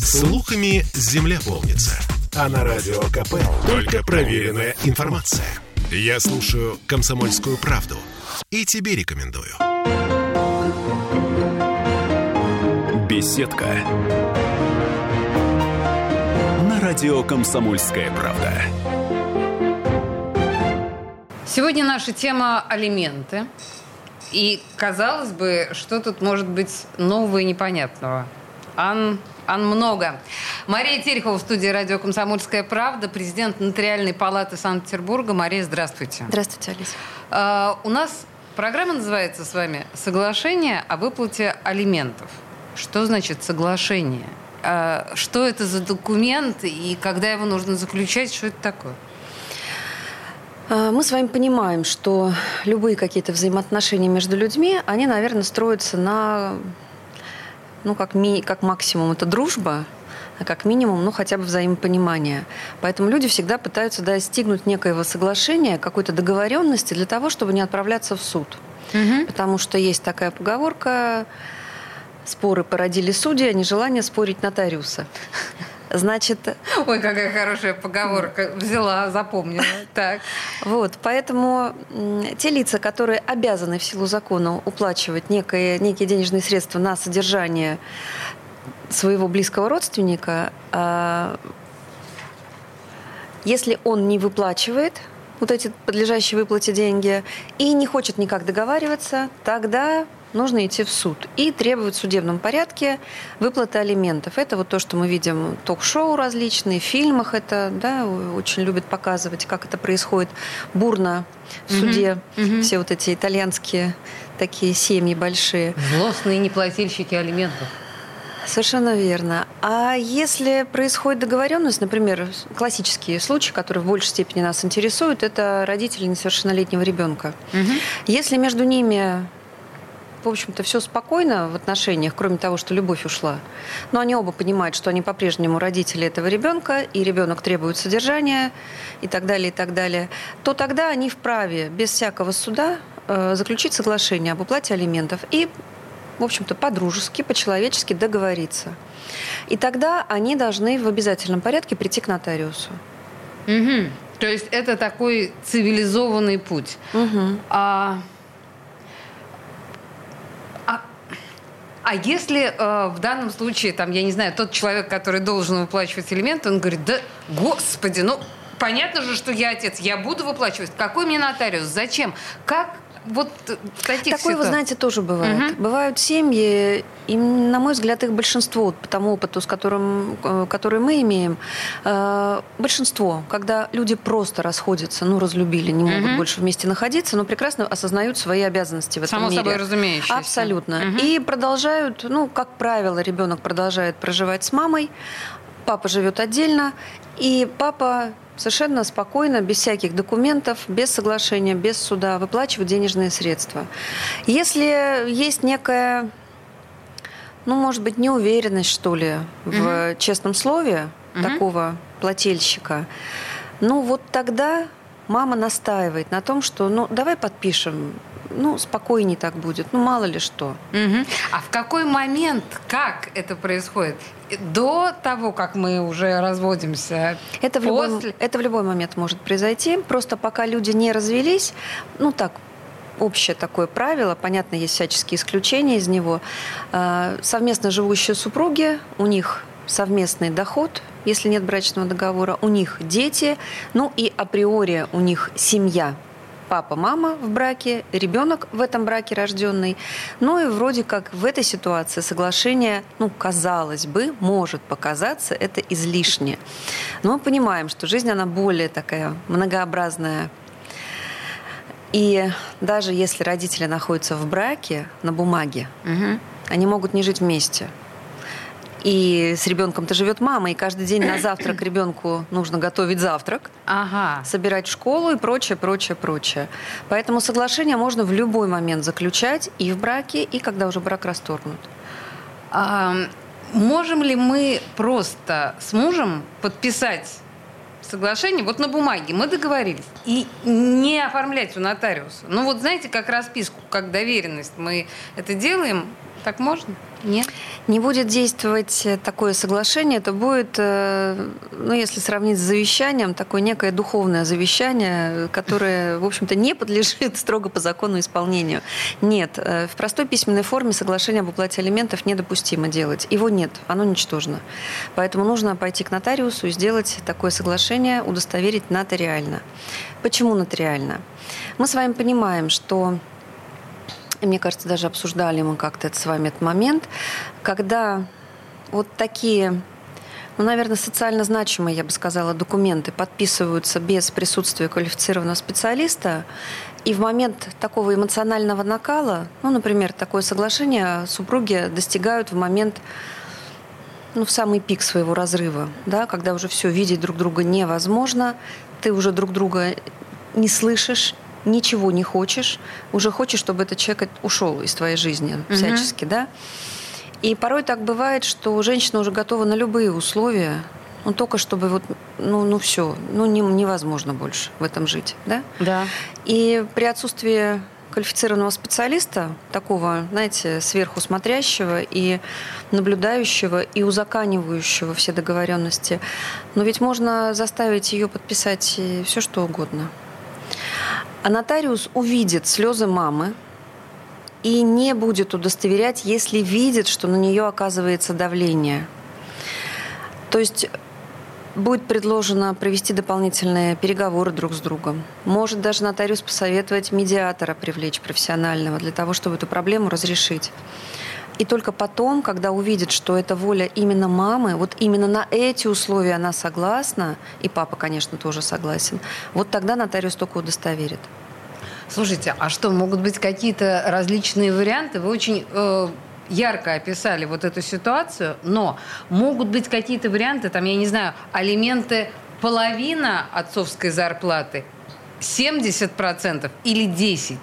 Слухами земля полнится. А на радио КП только проверенная информация. Я слушаю «Комсомольскую правду» и тебе рекомендую. Беседка. На радио «Комсомольская правда». Сегодня наша тема – алименты. И казалось бы, что тут может быть нового и непонятного? Ан, ан много. Мария Терехова в студии радио «Комсомольская правда», президент Нотариальной палаты Санкт-Петербурга. Мария, здравствуйте. Здравствуйте, Алиса. Uh, у нас программа называется с вами «Соглашение о выплате алиментов». Что значит соглашение? Uh, что это за документ и когда его нужно заключать? Что это такое? А, мы с вами понимаем, что любые какие-то взаимоотношения между людьми, они, наверное, строятся на, ну, как, ми, как максимум это дружба, а как минимум, ну, хотя бы взаимопонимание. Поэтому люди всегда пытаются достигнуть некоего соглашения, какой-то договоренности для того, чтобы не отправляться в суд. Угу. Потому что есть такая поговорка «споры породили судьи, а нежелание спорить нотариуса». Значит... Ой, какая хорошая поговорка. Взяла, запомнила. Так. Вот, поэтому те лица, которые обязаны в силу закона уплачивать некие, некие денежные средства на содержание своего близкого родственника, а, если он не выплачивает вот эти подлежащие выплате деньги и не хочет никак договариваться, тогда нужно идти в суд и требовать в судебном порядке выплаты алиментов. Это вот то, что мы видим в ток-шоу различные, в фильмах это, да, очень любят показывать, как это происходит бурно в суде. Mm-hmm. Все вот эти итальянские такие семьи большие. Злостные неплательщики алиментов. Совершенно верно. А если происходит договоренность, например, классические случаи, которые в большей степени нас интересуют, это родители несовершеннолетнего ребенка. Угу. Если между ними в общем-то, все спокойно в отношениях, кроме того, что любовь ушла. Но они оба понимают, что они по-прежнему родители этого ребенка, и ребенок требует содержания, и так далее, и так далее, то тогда они вправе без всякого суда э, заключить соглашение об уплате алиментов и, в общем-то, по-дружески, по-человечески договориться. И тогда они должны в обязательном порядке прийти к нотариусу. Угу. То есть это такой цивилизованный путь. Угу. А А если э, в данном случае, там, я не знаю, тот человек, который должен выплачивать элементы, он говорит, да, господи, ну, понятно же, что я отец, я буду выплачивать. Какой мне нотариус? Зачем? Как вот таких Такое, вы знаете, тоже бывает. Угу. Бывают семьи, и, на мой взгляд, их большинство, по тому опыту, с которым, э, который мы имеем, э, большинство, когда люди просто расходятся, ну, разлюбили, не могут угу. больше вместе находиться, но прекрасно осознают свои обязанности в этом Само мире. собой разумеющееся. Абсолютно. Угу. И продолжают, ну, как правило, ребенок продолжает проживать с мамой, папа живет отдельно, и папа совершенно спокойно, без всяких документов, без соглашения, без суда выплачивать денежные средства. Если есть некая, ну, может быть, неуверенность, что ли, в угу. честном слове угу. такого плательщика, ну, вот тогда мама настаивает на том, что, ну, давай подпишем ну, спокойнее так будет, ну, мало ли что. Угу. А в какой момент, как это происходит? До того, как мы уже разводимся? Это в, любой, это в любой момент может произойти. Просто пока люди не развелись, ну, так, общее такое правило, понятно, есть всяческие исключения из него. А, совместно живущие супруги, у них совместный доход, если нет брачного договора, у них дети, ну и априори у них семья, папа, мама в браке, ребенок в этом браке рожденный. Ну и вроде как в этой ситуации соглашение, ну, казалось бы, может показаться это излишне. Но мы понимаем, что жизнь, она более такая многообразная. И даже если родители находятся в браке на бумаге, угу. они могут не жить вместе. И с ребенком-то живет мама, и каждый день на завтрак ребенку нужно готовить завтрак, ага. собирать в школу и прочее, прочее, прочее. Поэтому соглашение можно в любой момент заключать и в браке, и когда уже брак расторгнут. А, можем ли мы просто с мужем подписать соглашение вот на бумаге, мы договорились, и не оформлять у нотариуса. Ну вот знаете, как расписку, как доверенность, мы это делаем, Так можно? Нет? Не будет действовать такое соглашение, это будет, э, ну, если сравнить с завещанием, такое некое духовное завещание, которое, в общем-то, не подлежит строго по закону исполнению. Нет, э, в простой письменной форме соглашение об уплате алиментов недопустимо делать. Его нет, оно ничтожно. Поэтому нужно пойти к нотариусу и сделать такое соглашение, удостоверить нотариально. Почему нотариально? Мы с вами понимаем, что и мне кажется, даже обсуждали мы как-то с вами этот момент, когда вот такие ну, наверное, социально значимые, я бы сказала, документы подписываются без присутствия квалифицированного специалиста, и в момент такого эмоционального накала, ну, например, такое соглашение супруги достигают в момент, ну, в самый пик своего разрыва, да, когда уже все видеть друг друга невозможно, ты уже друг друга не слышишь, ничего не хочешь, уже хочешь, чтобы этот человек ушел из твоей жизни угу. всячески, да? И порой так бывает, что женщина уже готова на любые условия, ну только чтобы вот, ну, ну все, ну не, невозможно больше в этом жить, да? Да. И при отсутствии квалифицированного специалиста, такого, знаете, сверху смотрящего и наблюдающего и узаканивающего все договоренности, но ведь можно заставить ее подписать все, что угодно. А нотариус увидит слезы мамы и не будет удостоверять, если видит, что на нее оказывается давление. То есть будет предложено провести дополнительные переговоры друг с другом. Может даже нотариус посоветовать медиатора привлечь профессионального для того, чтобы эту проблему разрешить. И только потом, когда увидит, что это воля именно мамы, вот именно на эти условия она согласна, и папа, конечно, тоже согласен, вот тогда нотариус только удостоверит. Слушайте, а что, могут быть какие-то различные варианты? Вы очень э, ярко описали вот эту ситуацию, но могут быть какие-то варианты, там, я не знаю, алименты половина отцовской зарплаты, 70% или 10%.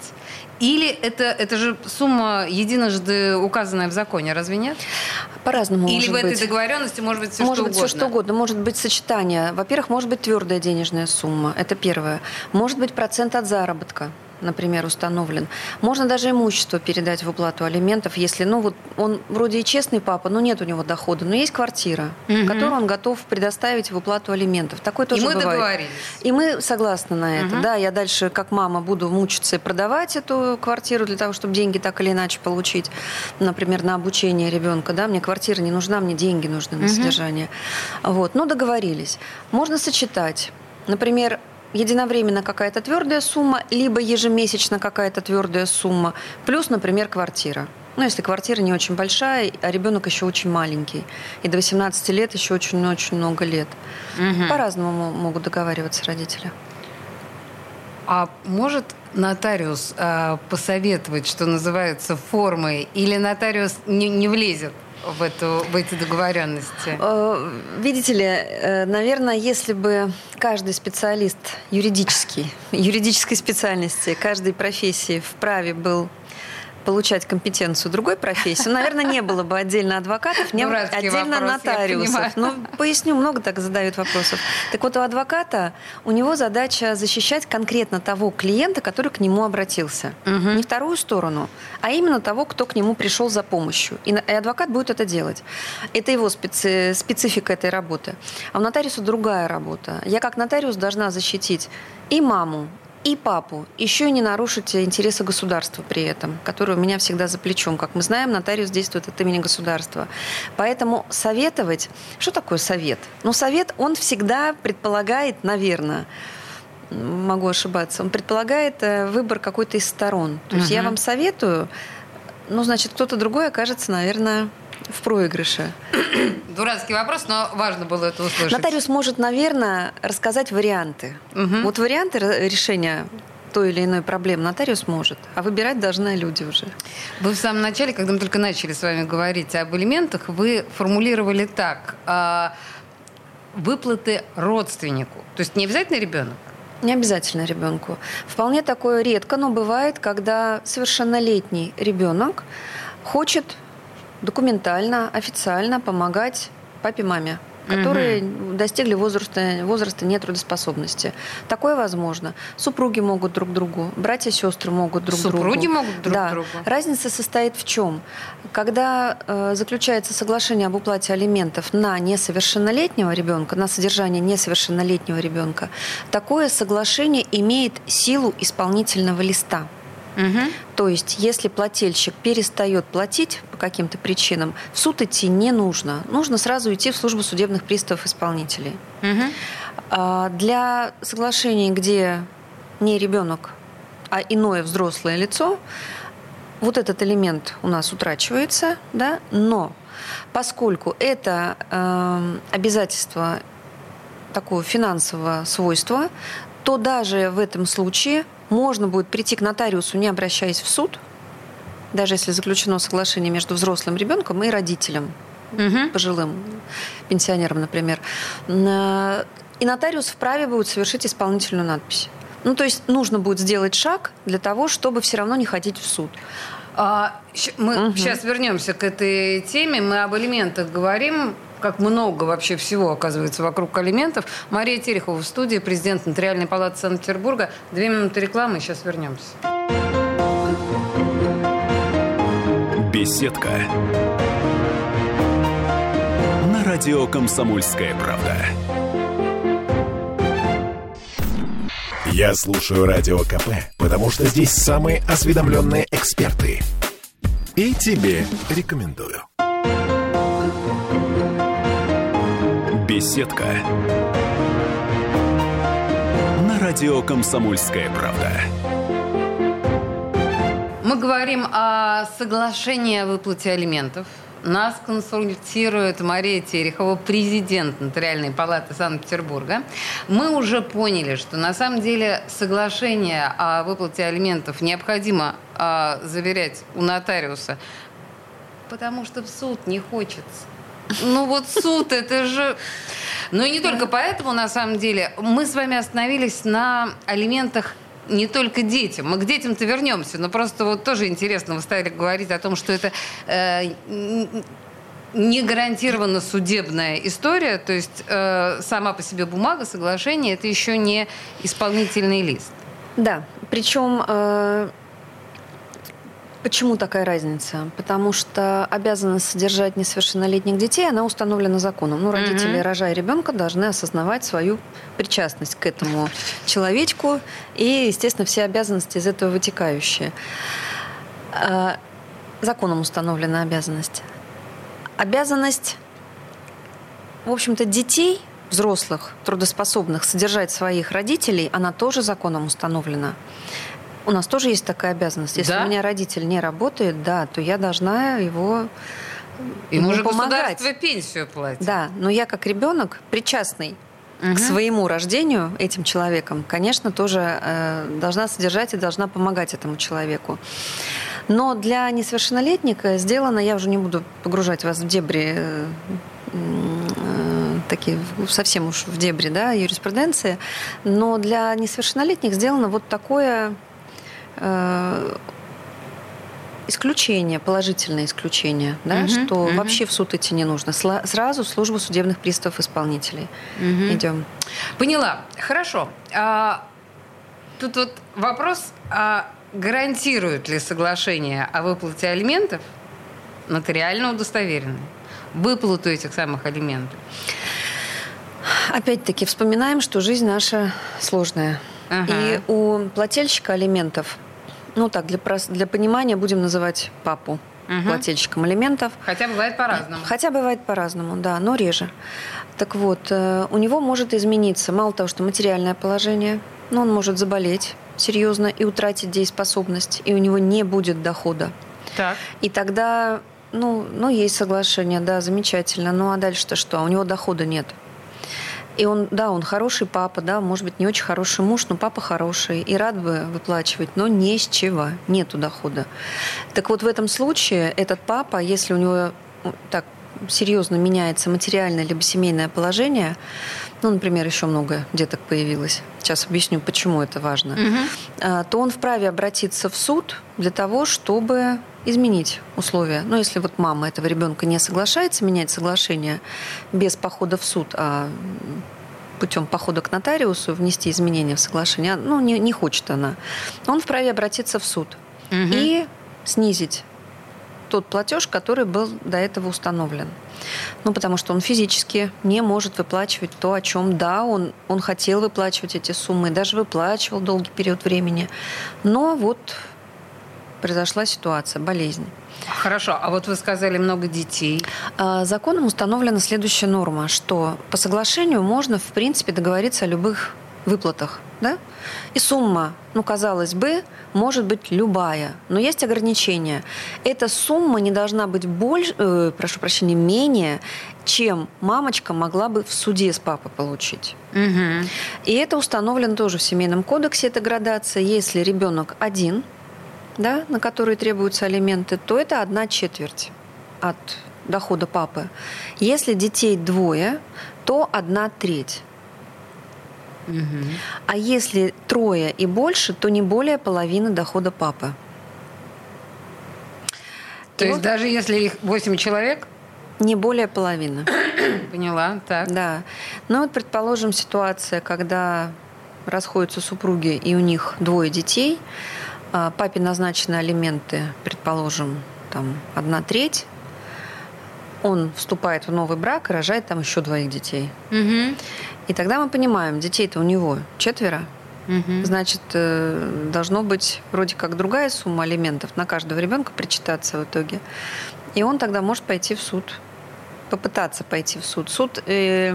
Или это, это же сумма единожды указанная в законе, разве нет? По-разному Или может в быть. этой договоренности может быть все может что быть угодно? все что угодно. Может быть сочетание. Во-первых, может быть твердая денежная сумма. Это первое. Может быть процент от заработка например, установлен. Можно даже имущество передать в уплату алиментов, если, ну, вот он вроде и честный папа, но нет у него дохода, но есть квартира, угу. которую он готов предоставить в уплату алиментов. Такое тоже и мы бывает. договорились. И мы согласны на это. Угу. Да, я дальше, как мама, буду мучиться и продавать эту квартиру для того, чтобы деньги так или иначе получить, например, на обучение ребенка. Да, мне квартира не нужна, мне деньги нужны на угу. содержание. Вот, ну договорились. Можно сочетать. Например, единовременно какая-то твердая сумма, либо ежемесячно какая-то твердая сумма, плюс, например, квартира. Ну, если квартира не очень большая, а ребенок еще очень маленький. И до 18 лет еще очень-очень много лет. Угу. По-разному могут договариваться родители. А может нотариус э, посоветовать, что называется, формой, или нотариус не, не влезет в, эту, в эти договоренности? Э, видите ли, э, наверное, если бы каждый специалист юридический, юридической специальности, каждой профессии в праве был получать компетенцию другой профессии, наверное, не было бы отдельно адвокатов, не отдельно вопрос, нотариусов. Ну, поясню, много так задают вопросов. Так вот, у адвоката, у него задача защищать конкретно того клиента, который к нему обратился. Угу. Не вторую сторону, а именно того, кто к нему пришел за помощью. И, и адвокат будет это делать. Это его специ, специфика этой работы. А у нотариуса другая работа. Я как нотариус должна защитить и маму, и папу. Еще и не нарушить интересы государства при этом, которое у меня всегда за плечом. Как мы знаем, нотариус действует от имени государства. Поэтому советовать... Что такое совет? Ну, совет, он всегда предполагает, наверное, могу ошибаться, он предполагает э, выбор какой-то из сторон. То есть угу. я вам советую, ну, значит, кто-то другой окажется, наверное, в проигрыше. Дурацкий вопрос, но важно было это услышать. Нотариус может, наверное, рассказать варианты. Угу. Вот варианты решения той или иной проблемы нотариус может, а выбирать должны люди уже. Вы в самом начале, когда мы только начали с вами говорить об элементах, вы формулировали так. А, выплаты родственнику. То есть не обязательно ребенок? Не обязательно ребенку. Вполне такое редко, но бывает, когда совершеннолетний ребенок хочет документально, официально помогать папе-маме которые угу. достигли возраста, возраста нетрудоспособности. Такое возможно. Супруги могут друг другу, братья и сестры могут друг Супруги другу. Супруги могут друг да. другу. Разница состоит в чем? Когда э, заключается соглашение об уплате алиментов на несовершеннолетнего ребенка, на содержание несовершеннолетнего ребенка, такое соглашение имеет силу исполнительного листа. Угу. То есть, если плательщик перестает платить по каким-то причинам, в суд идти не нужно. Нужно сразу идти в службу судебных приставов исполнителей. Угу. Для соглашений, где не ребенок, а иное взрослое лицо, вот этот элемент у нас утрачивается, да, но поскольку это э, обязательство такого финансового свойства, то даже в этом случае можно будет прийти к нотариусу, не обращаясь в суд, даже если заключено соглашение между взрослым ребенком и родителем, угу. пожилым пенсионером, например. И нотариус вправе будет совершить исполнительную надпись. Ну, то есть нужно будет сделать шаг для того, чтобы все равно не ходить в суд. А, мы угу. сейчас вернемся к этой теме. Мы об элементах говорим как много вообще всего оказывается вокруг алиментов. Мария Терехова в студии, президент Нотариальной палаты Санкт-Петербурга. Две минуты рекламы, сейчас вернемся. Беседка. На радио «Комсомольская правда». Я слушаю Радио КП, потому что здесь самые осведомленные эксперты. И тебе рекомендую. Беседка. На радио «Комсомольская правда». Мы говорим о соглашении о выплате алиментов. Нас консультирует Мария Терехова, президент Нотариальной палаты Санкт-Петербурга. Мы уже поняли, что на самом деле соглашение о выплате алиментов необходимо э, заверять у нотариуса, потому что в суд не хочется. Ну вот суд, это же... Ну и не только поэтому, на самом деле, мы с вами остановились на алиментах не только детям. Мы к детям-то вернемся, но просто вот тоже интересно, вы стали говорить о том, что это э, не гарантированно судебная история, то есть э, сама по себе бумага, соглашение, это еще не исполнительный лист. Да, причем э, Почему такая разница? Потому что обязанность содержать несовершеннолетних детей, она установлена законом. Ну, родители, mm-hmm. рожая ребенка, должны осознавать свою причастность к этому человечку и, естественно, все обязанности из этого вытекающие. А, законом установлена обязанность. Обязанность, в общем-то, детей, взрослых, трудоспособных, содержать своих родителей, она тоже законом установлена. У нас тоже есть такая обязанность. Если да? у меня родитель не работает, да, то я должна его Ему, ему же помогать. государство пенсию платит. Да, но я как ребенок причастный угу. к своему рождению этим человеком, конечно, тоже э, должна содержать и должна помогать этому человеку. Но для несовершеннолетника сделано, я уже не буду погружать вас в дебри э, э, такие совсем уж в дебри да, юриспруденции, но для несовершеннолетних сделано вот такое исключение, положительное исключение, да, угу, что угу. вообще в суд идти не нужно. Сразу в службу судебных приставов исполнителей угу. идем. Поняла. Хорошо. А, тут вот вопрос, а гарантирует ли соглашение о выплате алиментов нотариально удостоверенное? Выплату этих самых алиментов? Опять-таки вспоминаем, что жизнь наша сложная. Ага. И у плательщика алиментов ну так, для, для понимания будем называть папу угу. плательщиком алиментов. Хотя бывает по-разному. Хотя бывает по-разному, да, но реже. Так вот, э, у него может измениться, мало того, что материальное положение, но он может заболеть серьезно и утратить дееспособность, и у него не будет дохода. Так. И тогда, ну, ну, есть соглашение, да, замечательно. Ну а дальше-то что? У него дохода нет. И он, да, он хороший папа, да, может быть, не очень хороший муж, но папа хороший и рад бы выплачивать, но не с чего, нету дохода. Так вот, в этом случае этот папа, если у него так серьезно меняется материальное либо семейное положение, ну, например, еще много деток появилось, сейчас объясню, почему это важно, угу. то он вправе обратиться в суд для того, чтобы изменить условия. Но если вот мама этого ребенка не соглашается менять соглашение без похода в суд, а путем похода к нотариусу внести изменения в соглашение, а, ну, не, не хочет она, он вправе обратиться в суд угу. и снизить тот платеж, который был до этого установлен. Ну, потому что он физически не может выплачивать то, о чем, да, он, он хотел выплачивать эти суммы, даже выплачивал долгий период времени. Но вот произошла ситуация, болезнь. Хорошо, а вот вы сказали много детей. А, законом установлена следующая норма, что по соглашению можно, в принципе, договориться о любых выплатах. Да? И сумма, ну, казалось бы, может быть любая, но есть ограничения. Эта сумма не должна быть больше, э, прошу прощения, менее, чем мамочка могла бы в суде с папой получить. Угу. И это установлено тоже в Семейном кодексе, эта градация. Если ребенок один, да, на который требуются алименты, то это одна четверть от дохода папы. Если детей двое, то одна треть. Угу. А если трое и больше, то не более половины дохода папы. То и есть вот, даже если их 8 человек? Не более половины. Поняла, так. Да. Ну вот, предположим, ситуация, когда расходятся супруги и у них двое детей, а папе назначены алименты, предположим, там одна треть, он вступает в новый брак и рожает там еще двоих детей. Угу. И тогда мы понимаем, детей-то у него четверо, угу. значит, э, должно быть вроде как другая сумма алиментов на каждого ребенка причитаться в итоге. И он тогда может пойти в суд, попытаться пойти в суд. Суд э,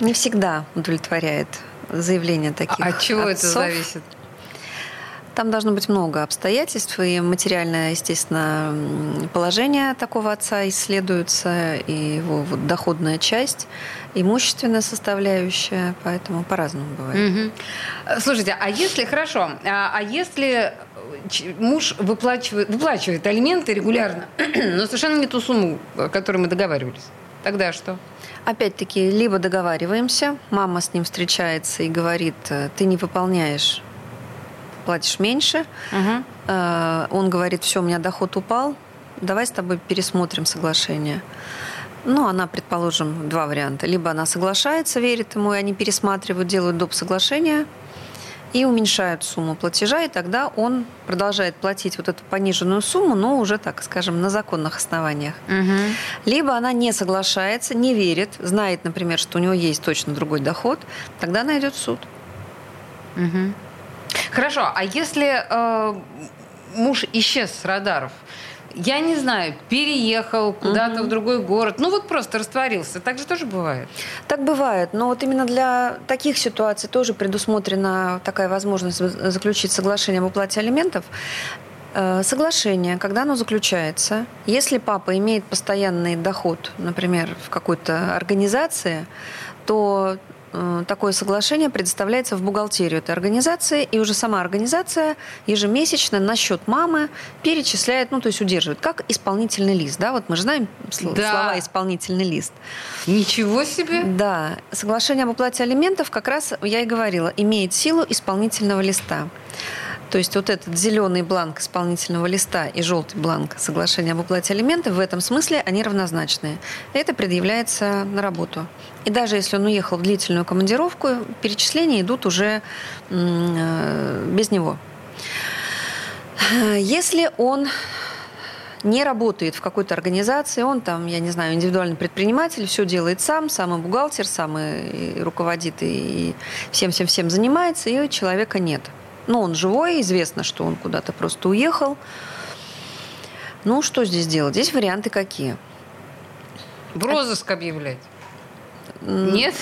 не всегда удовлетворяет заявления таких. А от чего отцов. это зависит? Там должно быть много обстоятельств, и материальное, естественно, положение такого отца исследуется, и его вот доходная часть, имущественная составляющая, поэтому по-разному бывает. Угу. Слушайте, а если, хорошо, а, а если муж выплачивает, выплачивает алименты регулярно, но совершенно не ту сумму, о которой мы договаривались, тогда что? Опять-таки, либо договариваемся, мама с ним встречается и говорит, ты не выполняешь платишь меньше. Угу. Он говорит, все, у меня доход упал, давай с тобой пересмотрим соглашение. Ну, она, предположим, два варианта. Либо она соглашается, верит ему, и они пересматривают, делают доп. соглашение и уменьшают сумму платежа, и тогда он продолжает платить вот эту пониженную сумму, но уже, так скажем, на законных основаниях. Угу. Либо она не соглашается, не верит, знает, например, что у него есть точно другой доход, тогда она идет в суд. Угу. Хорошо, а если э, муж исчез с радаров, я не знаю, переехал куда-то угу. в другой город, ну вот просто растворился. Так же тоже бывает? Так бывает, но вот именно для таких ситуаций тоже предусмотрена такая возможность заключить соглашение об уплате алиментов. Э, соглашение, когда оно заключается, если папа имеет постоянный доход, например, в какой-то организации, то такое соглашение предоставляется в бухгалтерию этой организации, и уже сама организация ежемесячно на счет мамы перечисляет, ну, то есть удерживает, как исполнительный лист, да, вот мы же знаем да. слова «исполнительный лист». Ничего себе! Да, соглашение об уплате алиментов как раз, я и говорила, имеет силу исполнительного листа. То есть вот этот зеленый бланк исполнительного листа и желтый бланк соглашения об уплате алиментов, в этом смысле они равнозначные. Это предъявляется на работу. И даже если он уехал в длительную командировку, перечисления идут уже э, без него. Если он не работает в какой-то организации, он там, я не знаю, индивидуальный предприниматель, все делает сам, сам и бухгалтер, сам и руководит, и всем-всем-всем занимается, и человека нет. Ну, он живой, известно, что он куда-то просто уехал. Ну, что здесь делать? Здесь варианты какие? В розыск объявлять. Нет?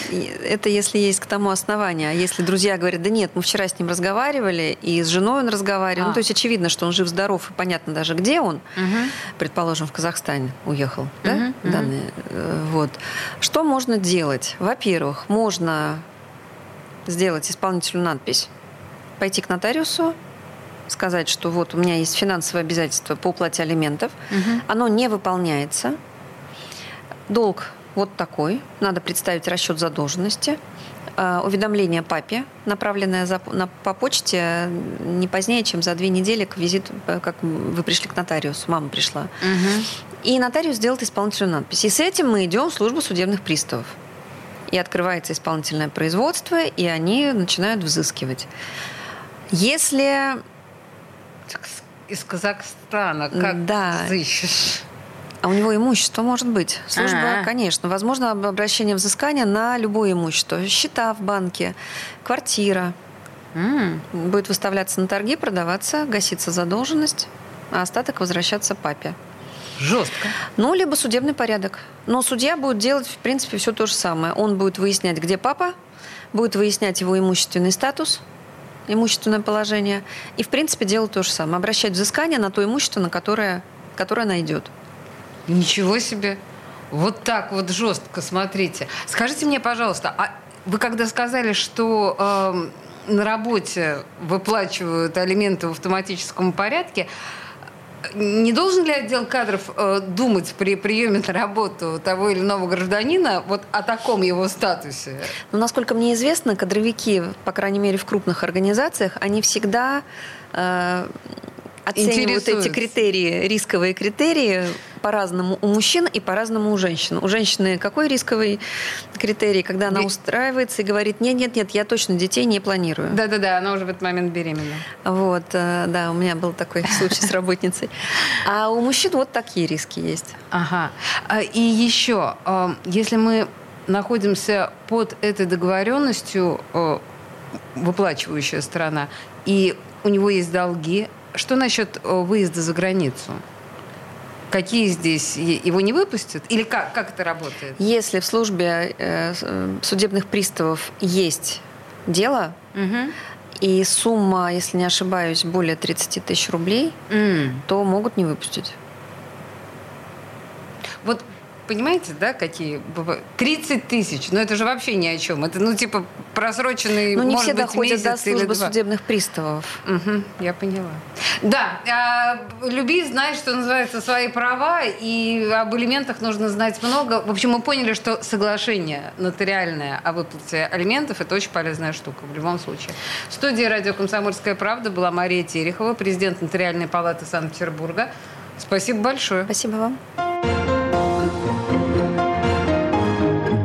Это если есть к тому основания. А если друзья говорят, да нет, мы вчера с ним разговаривали, и с женой он разговаривал. А. Ну, то есть очевидно, что он жив-здоров, и понятно даже, где он. Угу. Предположим, в Казахстане уехал. Угу. Да? Данные. Э, вот. Что можно делать? Во-первых, можно сделать исполнительную надпись пойти к нотариусу, сказать, что вот у меня есть финансовое обязательство по уплате алиментов, угу. оно не выполняется, долг вот такой. Надо представить расчет задолженности. Э, уведомление папе, направленное за, на, по почте не позднее, чем за две недели к визиту, э, как вы пришли к нотариусу, мама пришла. Угу. И нотариус сделает исполнительную надпись. И с этим мы идем в службу судебных приставов. И открывается исполнительное производство, и они начинают взыскивать. Если... Из Казахстана как да. взыщешь? А у него имущество может быть. Служба, А-а-а. конечно. Возможно обращение взыскания на любое имущество. Счета в банке, квартира. Mm. Будет выставляться на торги, продаваться, гаситься задолженность, а остаток возвращаться папе. Жестко. Ну, либо судебный порядок. Но судья будет делать, в принципе, все то же самое. Он будет выяснять, где папа, будет выяснять его имущественный статус, имущественное положение. И, в принципе, делать то же самое. Обращать взыскание на то имущество, на которое, которое найдет. Ничего себе. Вот так вот жестко, смотрите. Скажите мне, пожалуйста, а вы когда сказали, что э, на работе выплачивают алименты в автоматическом порядке, не должен ли отдел кадров э, думать при приеме на работу того или иного гражданина вот о таком его статусе? Ну, насколько мне известно, кадровики, по крайней мере, в крупных организациях, они всегда э, оценивают эти критерии, рисковые критерии по-разному у мужчин и по-разному у женщин. У женщины какой рисковый критерий, когда она устраивается и говорит, нет, нет, нет, я точно детей не планирую. Да-да-да, она уже в этот момент беременна. Вот, э, да, у меня был такой случай с работницей. А у мужчин вот такие риски есть. Ага. А, и еще, э, если мы находимся под этой договоренностью, э, выплачивающая сторона, и у него есть долги, что насчет выезда за границу? Какие здесь? Его не выпустят? Или как, как это работает? Если в службе э, э судебных приставов есть дело, угу. и сумма, если не ошибаюсь, более 30 тысяч рублей, mm. то могут не выпустить. Вот понимаете, да, какие бывают? 30 тысяч, но это же вообще ни о чем. Это, ну, типа, просроченный, Ну, не может все быть, доходят до службы судебных приставов. Угу, я поняла. Да, а, люби, знай, что называется, свои права, и об элементах нужно знать много. В общем, мы поняли, что соглашение нотариальное о выплате алиментов – это очень полезная штука в любом случае. В студии радио «Комсомольская правда» была Мария Терехова, президент Нотариальной палаты Санкт-Петербурга. Спасибо большое. Спасибо вам.